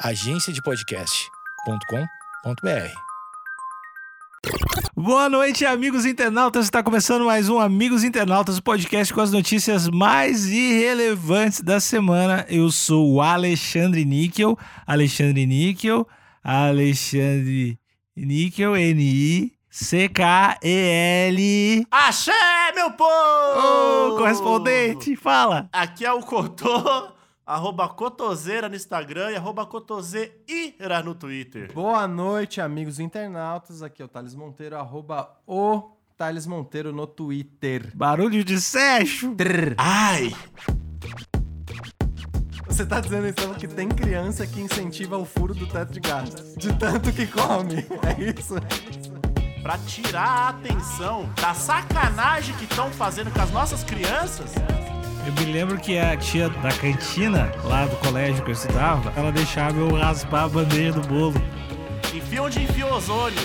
agenciadepodcast.com.br. Boa noite, amigos internautas. Está começando mais um Amigos Internautas, o podcast com as notícias mais irrelevantes da semana. Eu sou o Alexandre Níquel, Alexandre Níquel, Alexandre Níquel, N-I-C-K-E-L. Axé, meu povo! Ô, correspondente, fala. Aqui é o Cotô, arroba Cotoseira no Instagram e arroba Cotoseira no Twitter. Boa noite, amigos internautas. Aqui é o Thales Monteiro, arroba o Thales Monteiro no Twitter. Barulho de Seixo. Ai! Você tá dizendo então que tem criança que incentiva o furo do teto de gás, de tanto que come. É isso? Pra tirar a atenção da sacanagem que estão fazendo com as nossas crianças, Eu me lembro que a tia da cantina, lá do colégio que eu estudava, ela deixava eu raspar a bandeja do bolo. enfia onde enfia o ozônio.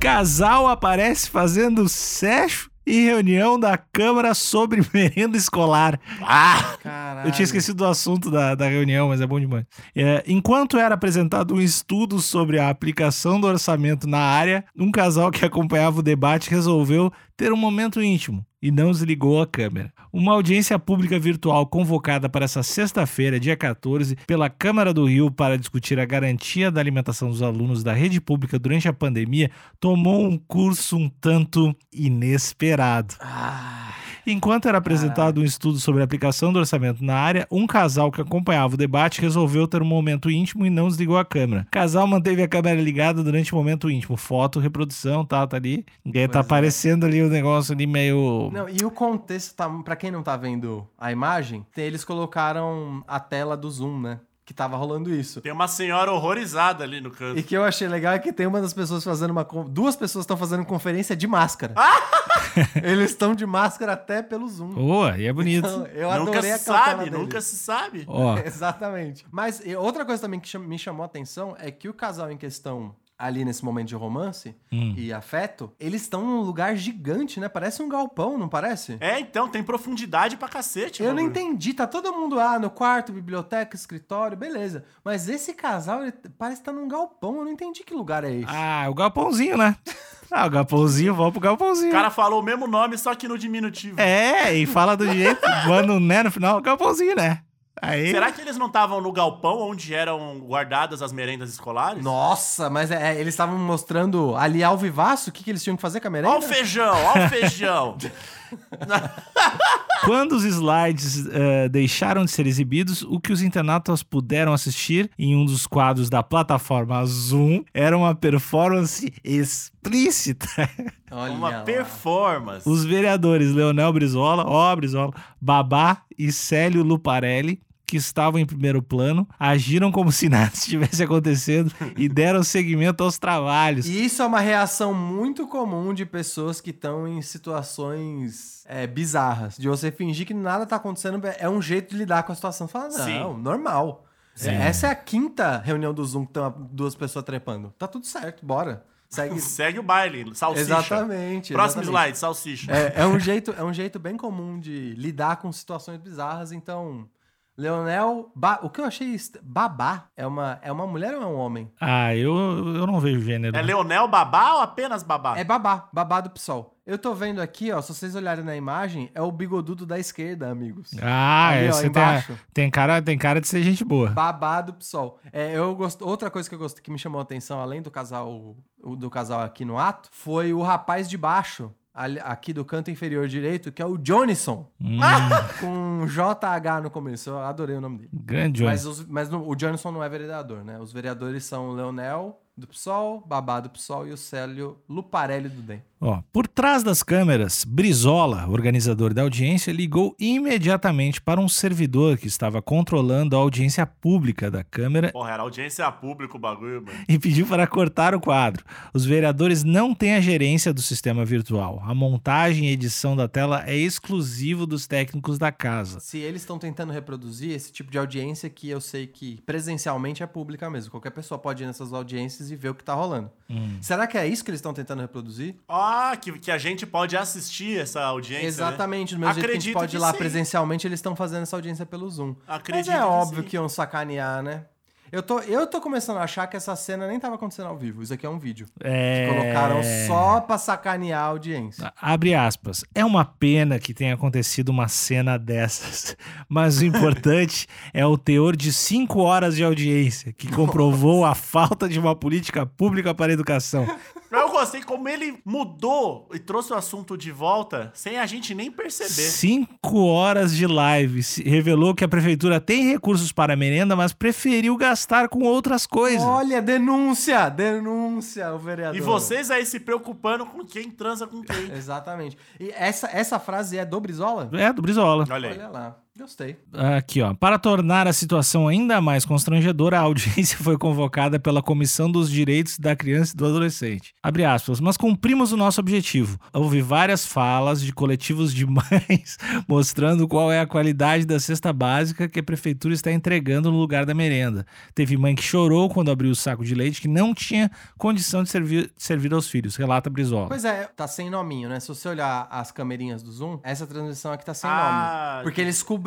Casal aparece fazendo sexo em reunião da Câmara sobre merenda escolar. Ah! Caralho. Eu tinha esquecido do assunto da, da reunião, mas é bom demais. É, enquanto era apresentado um estudo sobre a aplicação do orçamento na área, um casal que acompanhava o debate resolveu ter um momento íntimo e não desligou a câmera. Uma audiência pública virtual convocada para essa sexta-feira, dia 14, pela Câmara do Rio para discutir a garantia da alimentação dos alunos da rede pública durante a pandemia tomou um curso um tanto inesperado. Ah, Enquanto era apresentado um estudo sobre a aplicação do orçamento na área, um casal que acompanhava o debate resolveu ter um momento íntimo e não desligou a câmera. O casal manteve a câmera ligada durante o momento íntimo. Foto, reprodução, tá, tá ali. E aí tá é. aparecendo ali o negócio ali meio... não, e o contexto, tá, pra quem não tá vendo a imagem, eles colocaram a tela do Zoom, né? Que tava rolando isso. Tem uma senhora horrorizada ali no canto. E que eu achei legal é que tem uma das pessoas fazendo uma. Duas pessoas estão fazendo conferência de máscara. Eles estão de máscara até pelo Zoom. Boa, e é bonito. Então, eu nunca adorei a se cautela sabe, deles. nunca se sabe. Ó, Exatamente. Mas outra coisa também que me chamou a atenção é que o casal em questão, ali nesse momento de romance Hum. e afeto, eles estão num lugar gigante, né? Parece um galpão, não parece? É, então, tem profundidade pra cacete. Eu não entendi, tá todo mundo lá no quarto, biblioteca, escritório, beleza. Mas esse casal, ele parece estar num galpão, eu não entendi que lugar é esse. ah, o galpãozinho, né? Ah, o galpãozinho, vamos pro galpãozinho. O cara falou o mesmo nome, só que no diminutivo. É, e fala do jeito, um né no final, galpãozinho, né? Aí... Será que eles não estavam no galpão onde eram guardadas as merendas escolares? Nossa, mas é, é, eles estavam mostrando ali ao vivaço o que, que eles tinham que fazer com a merenda? Ó o feijão, ó o feijão. Quando os slides eh, deixaram de ser exibidos, o que os internautas puderam assistir em um dos quadros da plataforma Zoom era uma performance explícita. Olha Uma lá. performance. Os vereadores Leonel Brizola, ó Brizola, Babá e Célio Luparelli, que estavam em primeiro plano, agiram como se nada estivesse acontecendo e deram seguimento aos trabalhos. E isso é uma reação muito comum de pessoas que estão em situações é, bizarras. De você fingir que nada tá acontecendo, é um jeito de lidar com a situação. Fala, não, Sim. normal. Sim. Essa é a quinta reunião do Zoom que estão duas pessoas trepando. Tá tudo certo, bora. Segue. Segue o baile, salsicha. exatamente. Próximo exatamente. slide, salsicha. É, é um jeito, é um jeito bem comum de lidar com situações bizarras. Então, Leonel, Ba- o que eu achei babá é uma é uma mulher ou é um homem? Ah, eu, eu não vejo gênero. É Leonel Babá ou apenas Babá? É babá, babá do PSOL. Eu tô vendo aqui, ó, se vocês olharem na imagem, é o bigodudo da esquerda, amigos. Ah, Ali, é, ó, você tem, embaixo. tem, cara, tem cara de ser gente boa. Babá do PSOL. É, eu gosto, outra coisa que eu gosto que me chamou a atenção, além do casal do casal aqui no ato, foi o rapaz de baixo, aqui do canto inferior direito, que é o Johnson, Hum, com JH no começo. Eu adorei o nome dele. grande Johnny. Mas, os- mas no- o Johnson não é vereador, né? Os vereadores são o Leonel do PSOL, Babá do PSOL e o Célio Luparelli do DEM. Ó, por trás das câmeras, Brizola, organizador da audiência, ligou imediatamente para um servidor que estava controlando a audiência pública da câmera Porra, era audiência pública o bagulho, mano. e pediu para cortar o quadro. Os vereadores não têm a gerência do sistema virtual. A montagem e edição da tela é exclusivo dos técnicos da casa. Se eles estão tentando reproduzir esse tipo de audiência que eu sei que presencialmente é pública mesmo. Qualquer pessoa pode ir nessas audiências e ver o que tá rolando. Hum. Será que é isso que eles estão tentando reproduzir? Ah, que, que a gente pode assistir essa audiência. né? Exatamente, do mesmo jeito que a gente Acredito pode ir que lá sim. presencialmente, eles estão fazendo essa audiência pelo Zoom. Acredito Mas é que óbvio sim. que iam sacanear, né? Eu tô, eu tô começando a achar que essa cena nem tava acontecendo ao vivo. Isso aqui é um vídeo. É... Colocaram só pra sacanear a audiência. Abre aspas. É uma pena que tenha acontecido uma cena dessas, mas o importante é o teor de cinco horas de audiência, que comprovou a falta de uma política pública para a educação. Eu gostei como ele mudou e trouxe o assunto de volta sem a gente nem perceber. Cinco horas de live. Revelou que a prefeitura tem recursos para a merenda, mas preferiu gastar com outras coisas. Olha, denúncia! Denúncia, o vereador. E vocês aí se preocupando com quem transa com quem. Exatamente. E essa, essa frase é do Brizola? É, do Brizola. Olha aí. Olha lá. Gostei. Aqui, ó. Para tornar a situação ainda mais constrangedora, a audiência foi convocada pela Comissão dos Direitos da Criança e do Adolescente. Abre aspas, mas cumprimos o nosso objetivo. Houve várias falas de coletivos de mães mostrando qual é a qualidade da cesta básica que a prefeitura está entregando no lugar da merenda. Teve mãe que chorou quando abriu o saco de leite que não tinha condição de servir, servir aos filhos, relata Brizola. Pois é, tá sem nominho, né? Se você olhar as camerinhas do Zoom, essa transmissão aqui tá sem Ah, nome. Porque eles cobriram.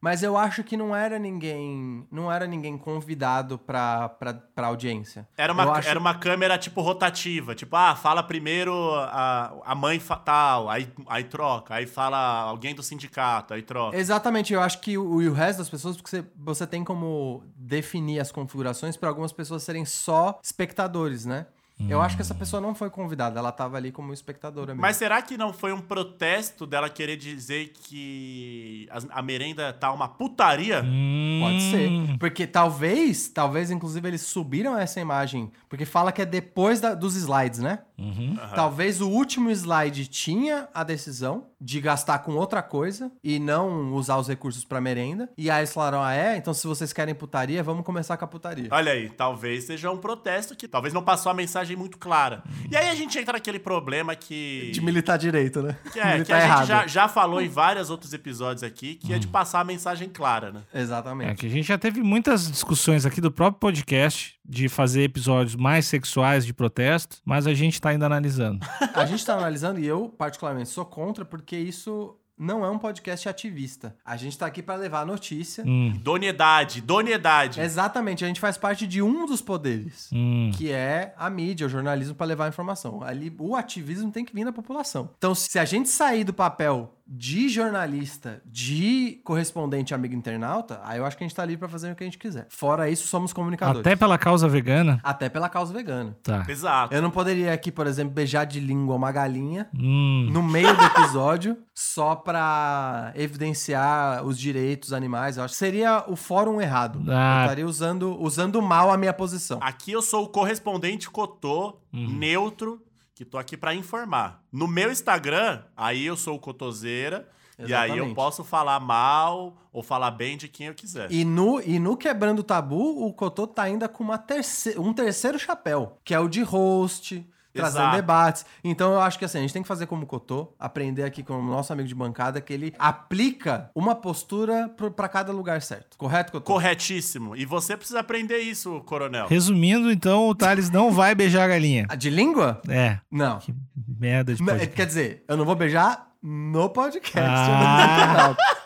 Mas eu acho que não era ninguém. Não era ninguém convidado pra, pra, pra audiência. Era uma, acho- era uma câmera, tipo, rotativa. Tipo, ah, fala primeiro a, a mãe fa- tal, aí, aí troca. Aí fala alguém do sindicato, aí troca. Exatamente, eu acho que o, o resto das pessoas, porque você, você tem como definir as configurações para algumas pessoas serem só espectadores, né? Eu acho que essa pessoa não foi convidada, ela tava ali como espectadora mesmo. Mas será que não foi um protesto dela querer dizer que a merenda tá uma putaria? Hum, Pode ser. Porque talvez, talvez, inclusive, eles subiram essa imagem. Porque fala que é depois da- dos slides, né? Uhum. Talvez o último slide tinha a decisão de gastar com outra coisa e não usar os recursos pra merenda. E aí eles falaram: ah, é? Então se vocês querem putaria, vamos começar com a putaria. Olha aí, talvez seja um protesto que talvez não passou a mensagem muito clara. E aí a gente entra naquele problema que. De militar direito, né? Que, é, que a errado. gente já, já falou em vários outros episódios aqui, que é de passar a mensagem clara, né? É Exatamente. que a gente já teve muitas discussões aqui do próprio podcast de fazer episódios mais sexuais de protesto, mas a gente tá ainda analisando. A gente tá analisando e eu, particularmente, sou contra porque isso não é um podcast ativista. A gente tá aqui pra levar a notícia. Hum, Doniedade, doniedade. Exatamente, a gente faz parte de um dos poderes. hum. que é a mídia, o jornalismo para levar a informação. Ali, o ativismo tem que vir da população. Então, se a gente sair do papel de jornalista, de correspondente amigo internauta, aí eu acho que a gente tá livre para fazer o que a gente quiser. Fora isso, somos comunicadores. Até pela causa vegana. Até pela causa vegana. Tá. Exato. Eu não poderia aqui, por exemplo, beijar de língua uma galinha Hum. no meio do episódio só pra evidenciar os direitos animais. Eu acho que seria o fórum errado. Ah. Eu estaria usando, usando mal a minha posição. Aqui eu sou o correspondente Cotô, Uhum. neutro, que tô aqui pra informar. No meu Instagram, aí eu sou o Cotoseira, e aí eu Exatamente. posso falar mal ou falar bem de quem eu quiser. E no, e no Quebrando o Tabu, o Cotô tá ainda com uma terce um terceiro chapéu, que é o de host, trazendo Exato. debates. Então eu acho que assim, a gente tem que fazer como o Cotô, aprender aqui com o nosso amigo de bancada, que ele aplica uma postura pra cada lugar certo. Correto, Cotô? Corretíssimo. E você precisa aprender isso, coronel. Resumindo, então, o Thales não vai beijar a galinha. Ah, De língua? É. Não. Que merda de Não, podcast. Quer dizer, eu não vou beijar no podcast. Ah.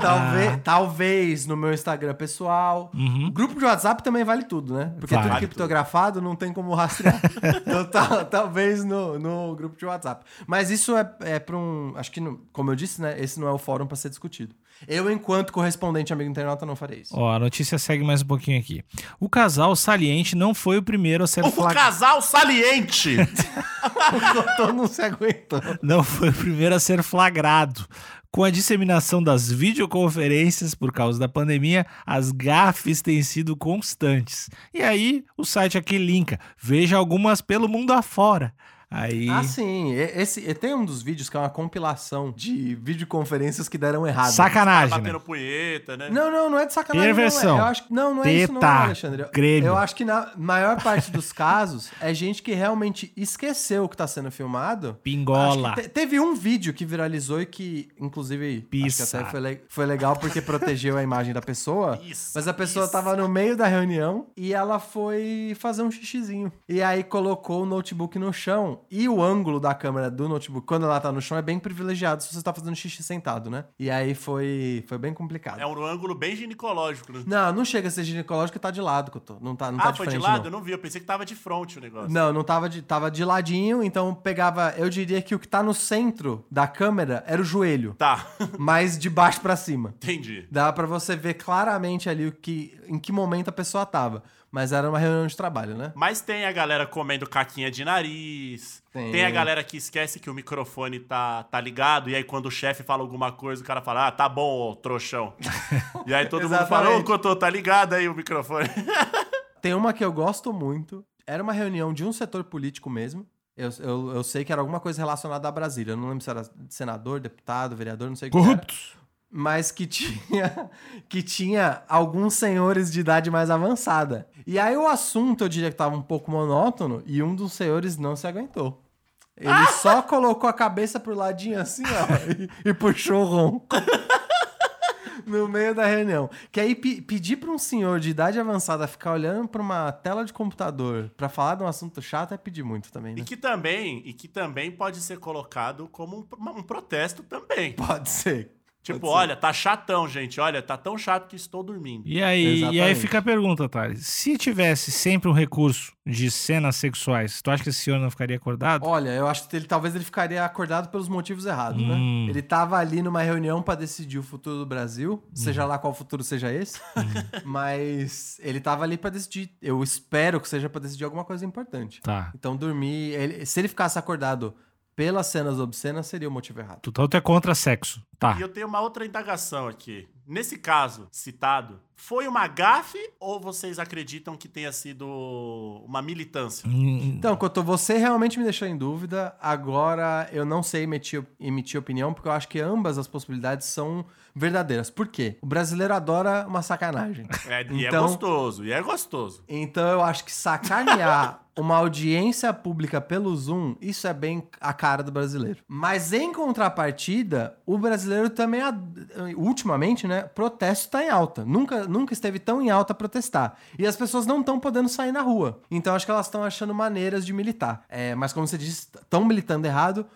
Talvez, talvez no meu Instagram pessoal. Uhum. Grupo de WhatsApp também vale tudo, né? Porque Vale. tudo Vale criptografado não tem como rastrear. então, tal- talvez no, no grupo de WhatsApp. Mas isso é, é para um. Acho que, não- como eu disse, né? Esse não é o fórum para ser discutido. Eu, enquanto correspondente amigo internauta, não farei isso. Ó, a notícia segue mais um pouquinho aqui. O casal saliente não foi o primeiro a ser O flagrado. casal saliente! o Cotô não se aguentou. Não foi o primeiro a ser flagrado. Com a disseminação das videoconferências por causa da pandemia, as gafes têm sido constantes. E aí, o site aqui linka. Veja algumas pelo mundo afora. Aí. Ah, sim. Esse, tem um dos vídeos que é uma compilação de videoconferências que deram errado. Sacanagem, né? Batendo punheta, né? Não, não, não é de sacanagem. Perversão. Não, é. Eu acho, que- não, não é isso não, Teta. Alexandre. Eu- Grêmio. Eu acho que na maior parte dos casos é gente que realmente esqueceu o que tá sendo filmado. Pingola. Te- teve um vídeo que viralizou e que, inclusive, Pissa. acho que até foi, le- foi legal porque protegeu a imagem da pessoa. Isso, mas a pessoa isso. tava no meio da reunião e ela foi fazer um xixizinho. E aí colocou o notebook no chão. E o ângulo da câmera do notebook, quando ela tá no chão, é bem privilegiado se você tá fazendo xixi sentado, né? E aí foi, foi bem complicado. É um ângulo bem ginecológico, né? Não, não chega a ser ginecológico, tá de lado que eu tô. Não tá, não tá ah, de foi frente, de lado? não. Eu não vi, eu pensei que tava de frente o negócio. Não, não tava de, tava de ladinho, então pegava. Eu diria que o que tá no centro da câmera era o joelho, Tá, mas de baixo pra cima. entendi. Dá pra você ver claramente ali o que, em que momento a pessoa tava. Mas era uma reunião de trabalho, né? Mas tem a galera comendo caquinha de nariz. Tem. Tem, a galera que esquece que o microfone tá, tá ligado. E aí, quando o chefe fala alguma coisa, o cara fala: Ah, tá bom, ô trouxão. e aí todo mundo fala: Ô. Cotô, tá ligado aí o microfone. Tem uma que eu gosto muito. Era uma reunião de um setor político mesmo. Eu, eu, eu sei que era alguma coisa relacionada a Brasília. Eu não lembro se era senador, deputado, vereador, não sei o que. era. Corruptos. Mas que tinha que tinha alguns senhores de idade mais avançada. E aí o assunto eu diria que tava um pouco monótono e um dos senhores não se aguentou. Ele só colocou a cabeça pro ladinho assim, ó, e, e puxou o ronco. No meio da reunião. Que aí pe- pedir pra um senhor de idade avançada ficar olhando pra uma tela de computador pra falar de um assunto chato é pedir muito também, né? E que também, e que também pode ser colocado como um, um protesto também. Pode ser. Tipo, olha, tá chatão, gente. Olha, tá tão chato que estou dormindo. E aí, e aí fica a pergunta, Thales. Se tivesse sempre um recurso de cenas sexuais, tu acha que esse senhor não ficaria acordado? Olha, eu acho que ele talvez ele ficaria acordado pelos motivos errados, Hum. né? Ele tava ali numa reunião pra decidir o futuro do Brasil, seja lá qual futuro seja esse, mas ele tava ali pra decidir. Eu espero que seja pra decidir alguma coisa importante. Tá. Então dormir, ele- se ele ficasse acordado pelas cenas obscenas, seria o motivo errado. Tu tanto é contra sexo. Tá. E eu tenho uma outra indagação aqui. Nesse caso citado, foi uma gafe ou vocês acreditam que tenha sido uma militância? Hum, Então, Couto, você realmente me deixou em dúvida. Agora eu não sei emitir, emitir opinião, porque eu acho que ambas as possibilidades são verdadeiras. Por quê? O brasileiro adora uma sacanagem. É, e é Então- gostoso, e é gostoso. Então eu acho que sacanear uma audiência pública pelo Zoom, isso é bem a cara do brasileiro. Mas em contrapartida, o brasileiro também, ultimamente, né, protesto tá em alta. Nunca, nunca esteve tão em alta protestar. E as pessoas não estão podendo sair na rua. Então acho que elas estão achando maneiras de militar. É, mas como você disse, estão militando errado.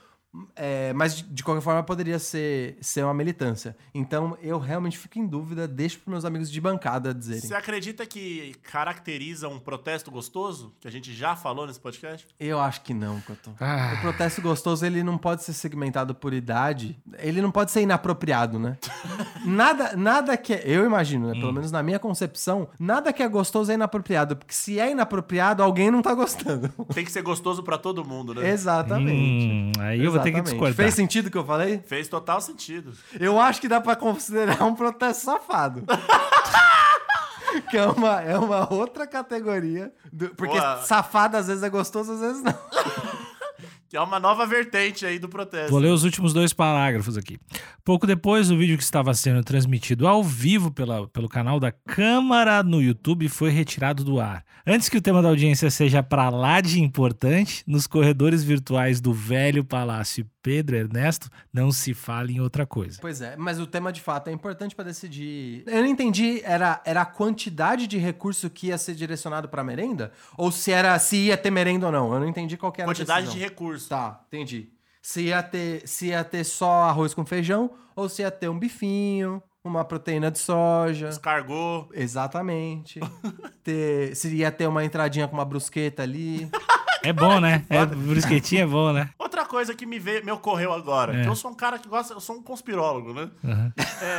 É, mas de, qualquer forma poderia ser, ser uma militância. Então eu realmente fico em dúvida, deixo para meus amigos de bancada dizerem. Você acredita que caracteriza um protesto gostoso? Que a gente já falou nesse podcast? Eu acho que não, Cotô. Ah. O protesto gostoso, ele não pode ser segmentado por idade. Ele não pode ser inapropriado, né? nada, nada que é... Eu imagino, né? Pelo menos na minha concepção, nada que é gostoso é inapropriado. Porque se é inapropriado, alguém não tá gostando. Tem que ser gostoso pra todo mundo, né? Exatamente. hum, aí eu vou ter que discordar. Fez sentido o que eu falei? Fez total sentido. Eu acho que dá pra considerar um protesto safado. que é uma, é uma outra categoria. do- porque Boa. safado às vezes é gostoso, às vezes não. É uma nova vertente aí do protesto. Vou ler os últimos dois parágrafos aqui. Pouco depois, o vídeo que estava sendo transmitido ao vivo pela, pelo canal da Câmara no YouTube foi retirado do ar. Antes que o tema da audiência seja pra lá de importante, nos corredores virtuais do velho Palácio Pedro Ernesto, não se fala em outra coisa. Pois é, mas o tema de fato é importante pra decidir. Eu não entendi, era, era a quantidade de recurso que ia ser direcionado pra merenda? Ou se era se ia ter merenda ou não? Eu não entendi qual que era Quantidade a de decisão. recursos. Tá, entendi. Se ia, ter, se ia ter só arroz com feijão ou se ia ter um bifinho, uma proteína de soja. Descargou. Exatamente. ter, se ia ter uma entradinha com uma brusqueta ali. É bom, né? É, brusquetinha é bom, né? Coisa que me, veio, me ocorreu agora, É. que eu sou um cara que gosta, eu sou um conspirólogo, né?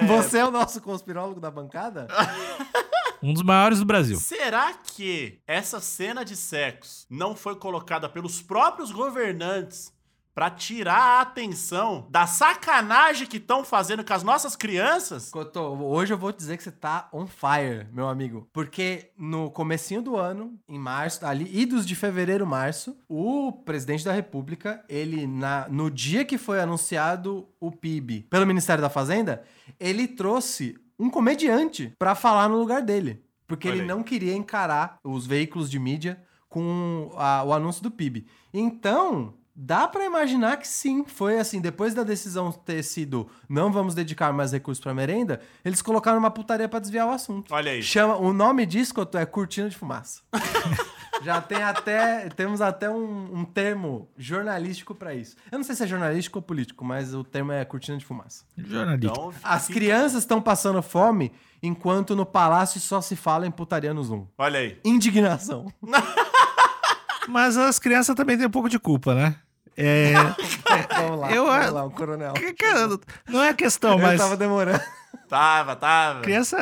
Você é o nosso conspirólogo da bancada? Um dos maiores do Brasil. Será que essa cena de sexo não foi colocada pelos próprios governantes pra tirar a atenção da sacanagem que estão fazendo com as nossas crianças. Cotô, hoje eu vou dizer que você tá on fire, meu amigo. Porque no comecinho do ano, em março, ali, idos de fevereiro, março, o presidente da república, ele, na, no dia que foi anunciado o PIB pelo Ministério da Fazenda, ele trouxe um comediante pra falar no lugar dele. Porque Olha ele aí. não queria encarar os veículos de mídia com a- o anúncio do PIB. Então, dá pra imaginar que sim, foi assim, depois da decisão ter sido não vamos dedicar mais recursos pra merenda, eles colocaram uma putaria pra desviar o assunto. Olha aí. Chama, o nome disso, é cortina de fumaça. Já tem até, temos até um, um termo jornalístico pra isso. Eu não sei se é jornalístico ou político, mas o termo é cortina de fumaça. Jornalista. Então, As crianças estão passando fome enquanto no palácio só se fala em putaria no Zoom. Olha aí. Indignação. Mas as crianças também têm um pouco de culpa, né? É. Vamos lá, Eu- vamos lá, o coronel. Cara, não é questão, Eu mas. tava demorando. Tava, tava. Criança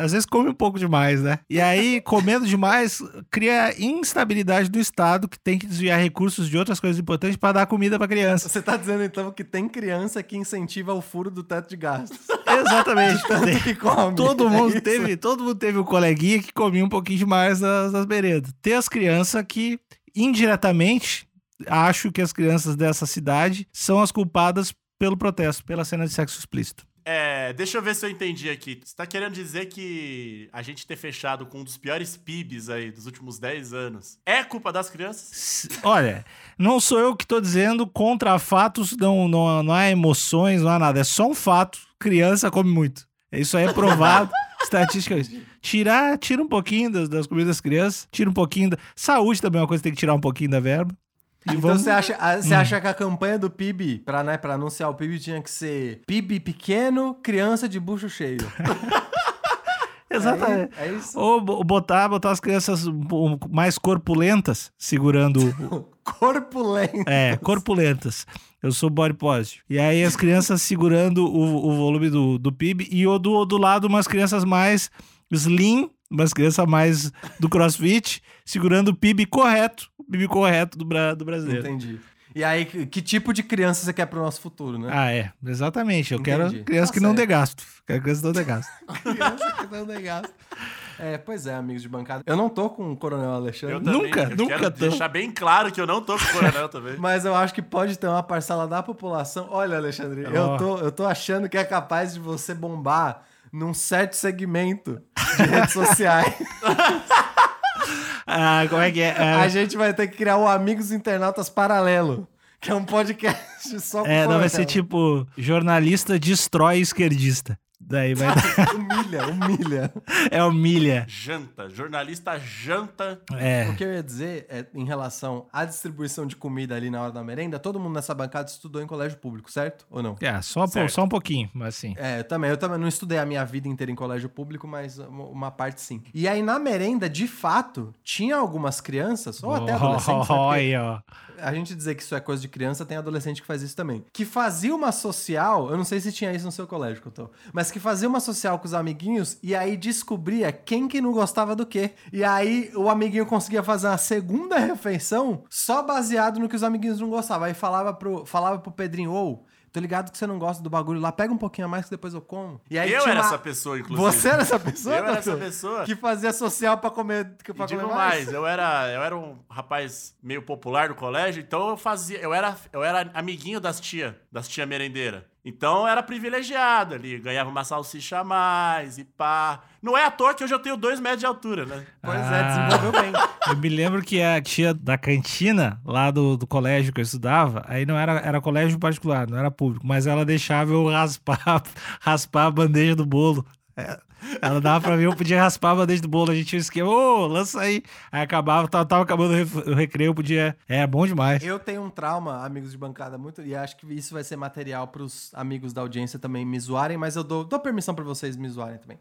às vezes come um pouco demais, né? E aí, comendo demais, cria instabilidade do Estado que tem que desviar recursos de outras coisas importantes para dar comida para criança. Você tá dizendo então que tem criança que incentiva o furo do teto de gastos. Exatamente. Tanto que come. Todo É mundo isso? teve, todo mundo teve um coleguinha que comia um pouquinho demais das, das merendas. Tem as crianças que indiretamente acho que as crianças dessa cidade são as culpadas pelo protesto, pela cena de sexo explícito. É, deixa eu ver se eu entendi aqui. Você tá querendo dizer que a gente ter fechado com um dos piores PIBs aí dos últimos 10 anos é culpa das crianças? Olha, não sou eu que tô dizendo contra fatos, não, não, não há emoções, não há nada. É só um fato. Criança come muito. Isso aí é provado estatisticamente. Tirar, tira um pouquinho das, das comidas das crianças, tira um pouquinho da. Saúde também é uma coisa que tem que tirar um pouquinho da verba. E Então vamos. você acha, a- Hum. você acha que a campanha do PIB, pra, né, pra anunciar o PIB, tinha que ser PIB pequeno, criança de bucho cheio. Exatamente. É, é isso. Ou bo- botar, botar as crianças mais corpulentas segurando. o- Corpulento. É, corpulentas. Eu sou body positive. E aí as crianças segurando o, o volume do, do PIB e o do, do lado umas crianças mais slim, umas crianças mais do crossfit, segurando o PIB correto. O PIB correto do, bra, do brasileiro. Entendi. E aí, que, tipo de criança você quer pro nosso futuro, né? Ah, é. Exatamente. Eu Entendi. quero criança Tá que não dê gasto. Quero criança que não dê gasto. criança que não tem gasto. É, pois é, amigos de bancada. Eu não tô com o Coronel Alexandre. Eu também. Nunca, eu nunca quero tô. deixar bem claro que eu não tô com o coronel também. Mas eu acho que pode ter uma parcela da população. Olha, Alexandre, eu, Ó. tô, eu tô achando que é capaz de você bombar num certo segmento de redes sociais. Ah, como é que é? Ah, A gente vai ter que criar o Amigos Internautas Paralelo, que é um podcast só é, não, vai ser tipo jornalista destrói esquerdista. Daí vai Humilha, humilha. É o milha. Janta. Jornalista janta. É. O que eu ia dizer é, em relação à distribuição de comida ali na hora da merenda, todo mundo nessa bancada estudou em colégio público, certo? Ou não? É, só, Certo. só um pouquinho, mas sim. É, eu também. Eu também não estudei a minha vida inteira em colégio público, mas uma parte sim. E aí, na merenda, de fato, tinha algumas crianças, ou até adolescentes, né? Ó. a gente dizer que isso é coisa de criança, tem adolescente que faz isso também. Que fazia uma social, eu não sei se tinha isso no seu colégio, que eu tô, mas que fazia uma social com os amiguinhos e aí descobria quem que não gostava do quê. E aí o amiguinho conseguia fazer uma segunda refeição só baseado no que os amiguinhos não gostavam. Aí falava pro, falava pro Pedrinho, ô, tô ligado que você não gosta do bagulho lá, pega um pouquinho a mais que depois eu como. E aí eu era uma- essa pessoa, inclusive. Você era essa pessoa? Eu era essa pessoa. Que fazia social pra comer, pra digo comer mais, mais. eu era, eu era um rapaz meio popular no colégio, então eu fazia, eu era, eu era amiguinho das tia, das tia merendeira. Então era privilegiado ali, ganhava uma salsicha a mais e pá. Não é à toa que hoje eu tenho dois metros de altura, né? Pois Ah. é, desenvolveu bem. Eu me lembro que a tia da cantina, lá do, do colégio que eu estudava, aí não era, era colégio particular, não era público, mas ela deixava eu raspar, raspar a bandeja do bolo. É, Ela dava pra mim, eu podia raspar a bandeja do bolo, a gente tinha um esquema, ô, lança aí. Aí acabava, tava, tava acabando o recreio, eu podia. É, bom demais. Eu tenho um trauma, amigos de bancada, muito. E acho que isso vai ser material pros amigos da audiência também me zoarem, mas eu dou, dou permissão pra vocês me zoarem também.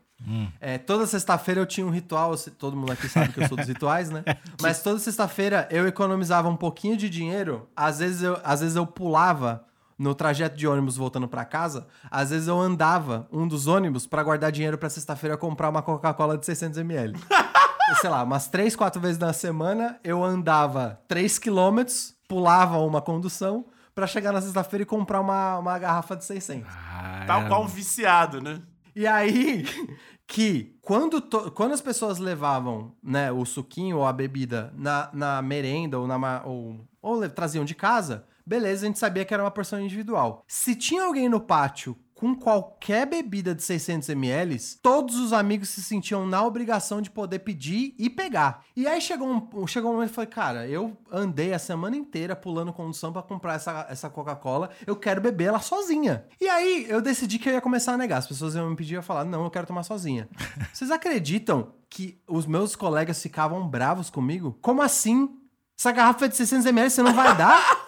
É, toda sexta-feira eu tinha um ritual, todo mundo aqui sabe que eu sou dos rituais, né? Mas toda sexta-feira eu economizava um pouquinho de dinheiro, às vezes eu, às vezes eu pulava. No trajeto de ônibus voltando pra casa, às vezes eu andava um dos ônibus pra guardar dinheiro pra sexta-feira comprar uma Coca-Cola de 600ml. sei lá, umas três, quatro vezes na semana, eu andava 3 quilômetros, pulava uma condução pra chegar na sexta-feira e comprar uma, uma garrafa de 600. Ah, Tal qual um viciado, né? E aí, que quando, to- quando as pessoas levavam né, o suquinho ou a bebida na, na merenda ou, na, ou, ou traziam de casa, beleza, a gente sabia que era uma porção individual. Se tinha alguém no pátio com qualquer bebida de 600 ml, todos os amigos se sentiam na obrigação de poder pedir e pegar. E aí chegou um, chegou um momento que eu falei, cara, eu andei a semana inteira pulando condução pra comprar essa, essa Coca-Cola, eu quero beber ela sozinha. E aí eu decidi que eu ia começar a negar. As pessoas iam me pedir, ia falar, não, eu quero tomar sozinha. Vocês acreditam que os meus colegas ficavam bravos comigo? Como assim? Essa garrafa é de 600 ml você não vai dar?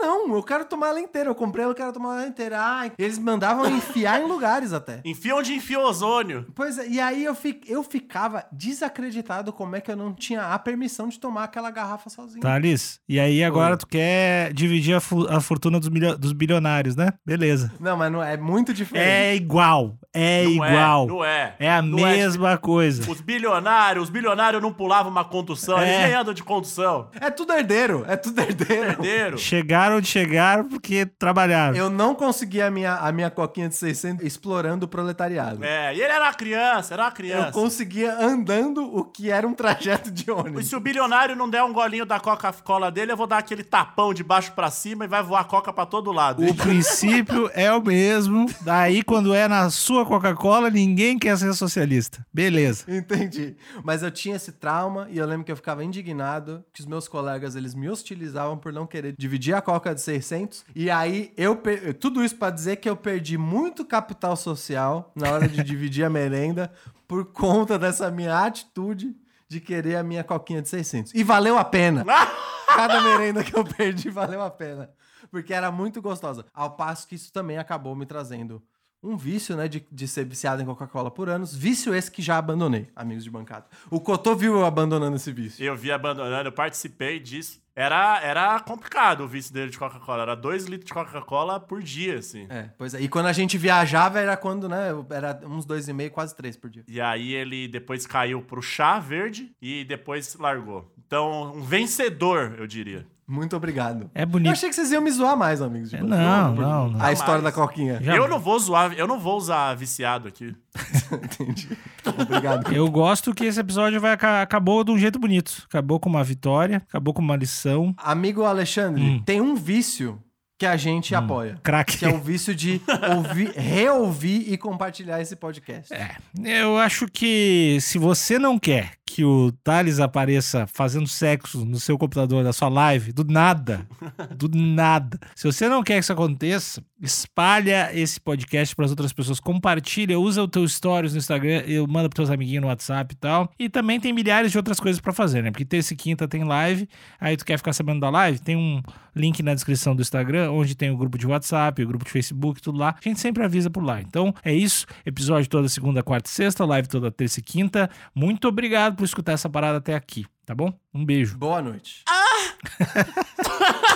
Não, eu quero tomar ela inteira. Eu comprei ela, eu quero tomar ela inteira. Ah, eles mandavam enfiar em lugares até. Enfia onde enfia o ozônio. Pois é, e aí eu, fi, eu ficava desacreditado como é que eu não tinha a permissão de tomar aquela garrafa sozinho. Thales, e aí agora tu quer dividir a, fu- a fortuna dos, milio- dos bilionários, né? Beleza. Não, mas não é muito diferente. É igual, é Não igual. É, não é. É a Não mesma coisa. Os bilionários, os bilionários não pulavam uma condução, eles É. nem andam de condução. É tudo herdeiro, é tudo herdeiro. Herdeiro. Chegaram onde chegaram porque trabalharam. Eu não consegui a minha, a minha coquinha de 600 explorando o proletariado. É, e ele era uma criança, era uma Eu criança. conseguia andando o que era um trajeto de E ônibus. se o bilionário não der um golinho da Coca-Cola dele, eu vou dar aquele tapão de baixo pra cima e vai voar Coca pra todo lado. O princípio é o mesmo. Daí, quando é na sua Coca-Cola, ninguém quer ser socialista. Beleza. Entendi. Mas eu tinha esse trauma e eu lembro que eu ficava indignado que os meus colegas eles me hostilizavam por não querer dividir a coca de 600. E aí eu per... tudo isso pra dizer que eu perdi muito capital social na hora de dividir a merenda por conta dessa minha atitude de querer a minha coquinha de 600. E valeu a pena. Cada merenda que eu perdi valeu a pena. Porque era muito gostosa. Ao passo que isso também acabou me trazendo um vício, né? De, de ser viciado em Coca-Cola por anos. Vício esse que já abandonei, amigos de bancada. O Cotô viu eu abandonando esse vício. Eu vi abandonando, eu participei disso. Era, era complicado o vício dele de Coca-Cola. Era 2 litros de Coca-Cola por dia, assim. É, pois é. E quando a gente viajava era quando, né? Era uns dois e meio, quase três por dia. E aí ele depois caiu pro chá verde e depois largou. Então, um vencedor, eu diria. Muito obrigado. É Eu bonito. achei que vocês iam me zoar mais, amigos É, bancada. Não, não, não. A história da Jamais. coquinha. Já- Eu não vou zoar, eu não vou usar viciado aqui. Entendi. Obrigado. Eu gosto que esse episódio vai, aca- acabou de um jeito bonito. Acabou com uma vitória, acabou com uma lição. Amigo Alexandre, Hum. tem um vício que a gente apoia. Craque. Que é o vício de ouvir, reouvir e compartilhar esse podcast. É, eu acho que se você não quer que o Thales apareça fazendo sexo no seu computador, na sua live, do nada, do nada. Se você não quer que isso aconteça, espalha esse podcast para as outras pessoas, compartilha, usa o teu stories no Instagram, eu manda para teus amiguinhos no WhatsApp e tal. E também tem milhares de outras coisas para fazer, né? Porque terça e quinta tem live, aí tu quer ficar sabendo da live, tem um link na descrição do Instagram, onde tem o grupo de WhatsApp, o grupo de Facebook, tudo lá. A gente sempre avisa por lá. Então é isso. Episódio toda segunda, quarta e sexta, live toda terça e quinta. Muito obrigado por escutar essa parada até aqui, tá bom? Um beijo. Boa noite.